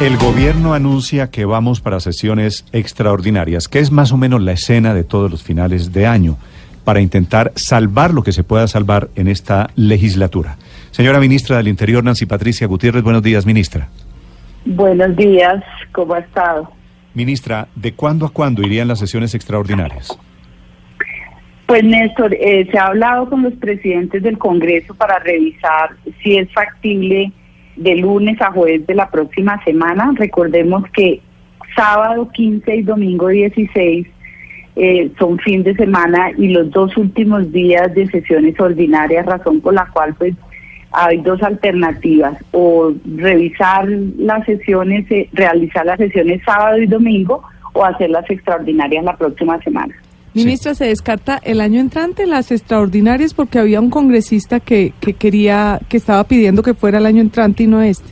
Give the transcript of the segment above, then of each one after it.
El gobierno anuncia que vamos para sesiones extraordinarias, que es más o menos la escena de todos los finales de año, para intentar salvar lo que se pueda salvar en esta legislatura. Señora ministra del Interior, Nancy Patricia Gutiérrez, buenos días, ministra. Buenos días, ¿cómo ha estado? Ministra, ¿de cuándo a cuándo irían las sesiones extraordinarias? Pues Néstor, eh, se ha hablado con los presidentes del Congreso para revisar si es factible de lunes a jueves de la próxima semana. Recordemos que sábado 15 y domingo 16 eh, son fin de semana y los dos últimos días de sesiones ordinarias, razón por la cual pues hay dos alternativas, o revisar las sesiones, eh, realizar las sesiones sábado y domingo o hacer las extraordinarias la próxima semana. Ministra, ¿se descarta el año entrante las extraordinarias porque había un congresista que, que quería, que estaba pidiendo que fuera el año entrante y no este?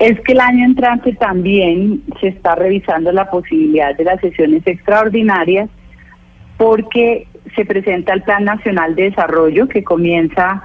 Es que el año entrante también se está revisando la posibilidad de las sesiones extraordinarias porque se presenta el Plan Nacional de Desarrollo que comienza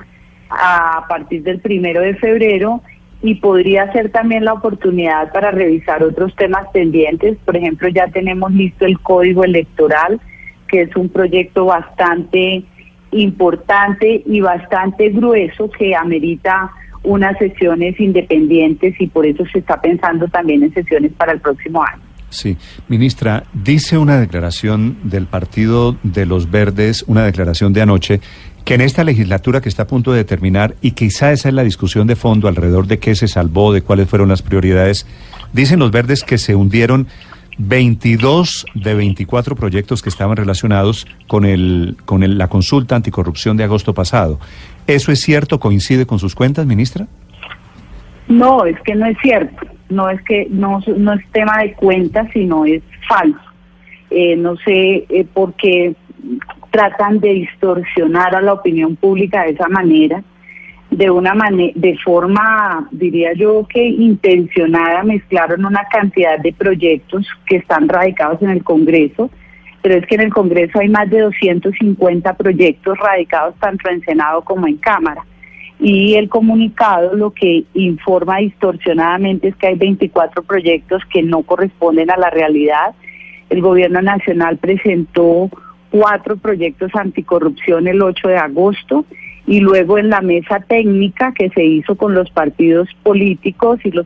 a partir del primero de febrero y podría ser también la oportunidad para revisar otros temas pendientes. Por ejemplo, ya tenemos listo el código electoral que es un proyecto bastante importante y bastante grueso que amerita unas sesiones independientes y por eso se está pensando también en sesiones para el próximo año. Sí, ministra, dice una declaración del Partido de los Verdes, una declaración de anoche, que en esta legislatura que está a punto de terminar, y quizá esa es la discusión de fondo alrededor de qué se salvó, de cuáles fueron las prioridades, dicen los verdes que se hundieron 22 de 24 proyectos que estaban relacionados con, el, con la consulta anticorrupción de agosto pasado. ¿Eso es cierto? ¿Coincide con sus cuentas, ministra? No, es que no es cierto. No es que no, no es tema de cuentas, sino es falso. Eh, no sé eh, por qué tratan de distorsionar a la opinión pública de esa manera de una de forma, diría yo que intencionada, mezclaron una cantidad de proyectos que están radicados en el Congreso, pero es que en el Congreso hay más de 250 proyectos radicados tanto en Senado como en Cámara. Y el comunicado lo que informa distorsionadamente es que hay 24 proyectos que no corresponden a la realidad. El Gobierno Nacional presentó cuatro proyectos anticorrupción el 8 de agosto y luego en la mesa técnica que se hizo con los partidos políticos y los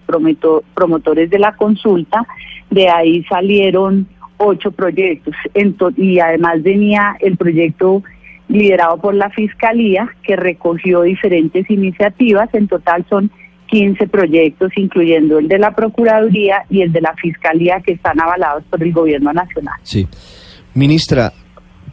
promotores de la consulta, de ahí salieron ocho proyectos. y además venía el proyecto liderado por la Fiscalía, que recogió diferentes iniciativas. En total son 15 proyectos, incluyendo el de la Procuraduría y el de la Fiscalía, que están avalados por el Gobierno Nacional. Sí. Ministra,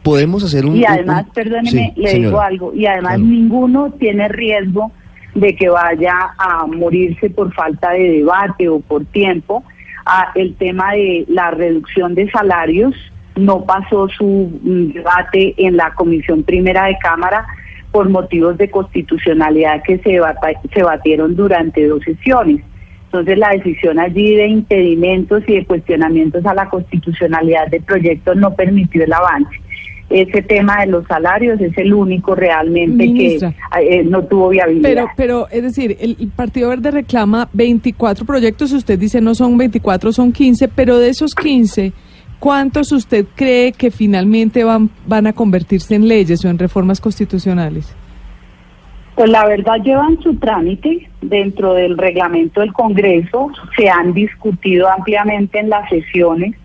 podemos hacer un... Y además, perdóneme, le digo algo, y además ninguno tiene riesgo de que vaya a morirse por falta de debate o por tiempo. Ah, el tema de la reducción de salarios no pasó su mm, debate en la Comisión Primera de Cámara por motivos de constitucionalidad que se, se batieron durante dos sesiones. Entonces la decisión allí de impedimentos y de cuestionamientos a la constitucionalidad del proyecto no permitió el avance ese tema de los salarios es el único realmente que eh, no tuvo viabilidad. Pero, pero es decir, el, Partido Verde reclama 24 proyectos, usted dice no son 24, son 15, pero de esos 15, ¿cuántos usted cree que finalmente van, van a convertirse en leyes o en reformas constitucionales? Pues la verdad llevan su trámite dentro del reglamento del Congreso, se han discutido ampliamente en las sesiones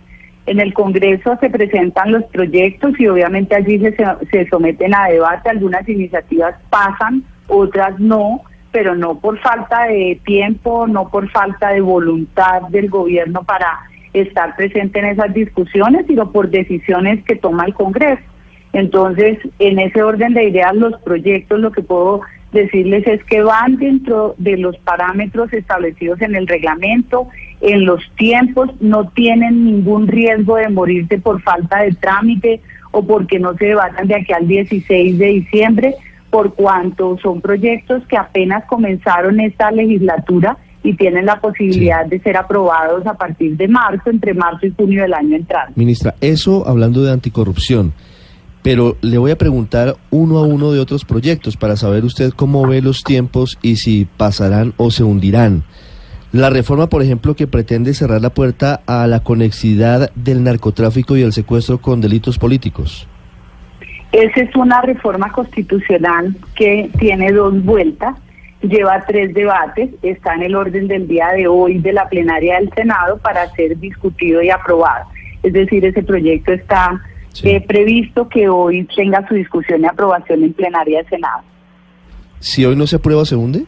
en el Congreso se presentan los proyectos y obviamente allí se, se someten a debate. Algunas iniciativas pasan, otras no, pero no por falta de tiempo, no por falta de voluntad del gobierno para estar presente en esas discusiones, sino por decisiones que toma el Congreso. Entonces, en ese orden de ideas, los proyectos, lo que puedo decirles es que van dentro de los parámetros establecidos en el reglamento, en los tiempos, no tienen ningún riesgo de morirse por falta de trámite o porque no se debatan de aquí al 16 de diciembre, por cuanto son proyectos que apenas comenzaron esta legislatura y tienen la posibilidad de ser aprobados a partir de marzo, entre marzo y junio del año entrante. Ministra, eso hablando de anticorrupción pero le voy a preguntar uno a uno de otros proyectos para saber usted cómo ve los tiempos y si pasarán o se hundirán. La reforma, por ejemplo, que pretende cerrar la puerta a la conexidad del narcotráfico y el secuestro con delitos políticos. Esa es una reforma constitucional que tiene dos vueltas, lleva tres debates, está en el orden del día de hoy de la plenaria del Senado para ser discutido y aprobado. Es decir, ese proyecto está eh, previsto que hoy tenga su discusión y aprobación en plenaria del Senado. Si hoy no se aprueba, ¿se hunde?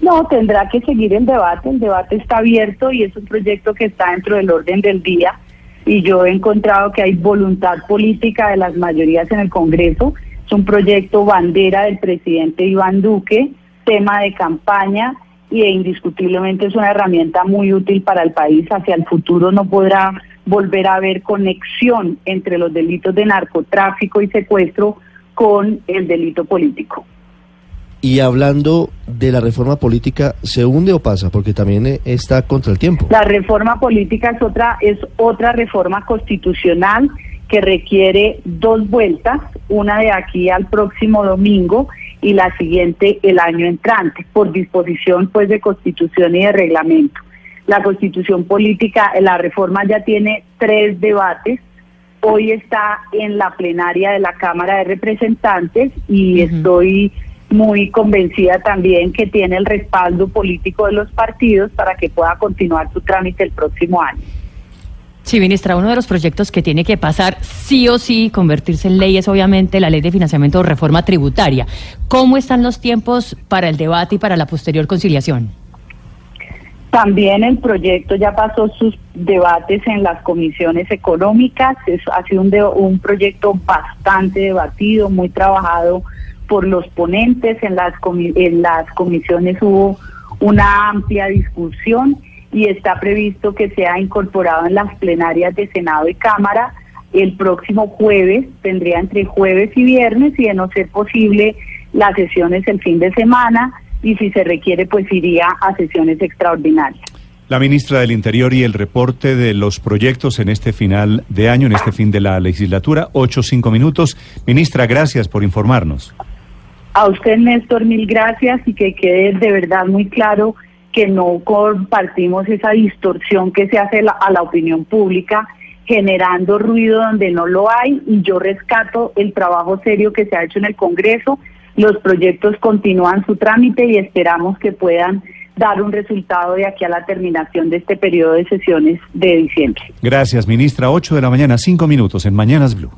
No, tendrá que seguir el debate. El debate está abierto y es un proyecto que está dentro del orden del día. Y yo he encontrado que hay voluntad política de las mayorías en el Congreso. Es un proyecto bandera del presidente Iván Duque, tema de campaña y indiscutiblemente es una herramienta muy útil para el país. Hacia el futuro no podrá volver a haber conexión entre los delitos de narcotráfico y secuestro con el delito político. Y hablando de la reforma política, ¿se hunde o pasa? Porque también eh, está contra el tiempo. La reforma política es otra, es otra reforma constitucional que requiere dos vueltas, una de aquí al próximo domingo y la siguiente el año entrante, por disposición pues de constitución y de reglamento. La constitución política, la reforma ya tiene tres debates, hoy está en la plenaria de la Cámara de Representantes y estoy muy convencida también que tiene el respaldo político de los partidos para que pueda continuar su trámite el próximo año. Sí, ministra, uno de los proyectos que tiene que pasar sí o sí, convertirse en ley, es obviamente la ley de financiamiento o reforma tributaria. ¿Cómo están los tiempos para el debate y para la posterior conciliación? También el proyecto ya pasó sus debates en las comisiones económicas. Es, ha sido un, un proyecto bastante debatido, muy trabajado por los ponentes, en las, en las comisiones hubo una amplia discusión y está previsto que sea incorporado en las plenarias de Senado y Cámara el próximo jueves, tendría entre jueves y viernes y de no ser posible las sesiones el fin de semana y si se requiere pues iría a sesiones extraordinarias. La ministra del Interior y el reporte de los proyectos en este final de año, en este fin de la legislatura, ocho, cinco minutos. Ministra, gracias por informarnos. A usted, Néstor, mil gracias y que quede de verdad muy claro que no compartimos esa distorsión que se hace a la opinión pública generando ruido donde no lo hay y yo rescato el trabajo serio que se ha hecho en el Congreso. Los proyectos continúan su trámite y esperamos que puedan dar un resultado de aquí a la terminación de este periodo de sesiones de diciembre. Gracias, ministra. Ocho de la mañana, cinco minutos en Mañanas Blue.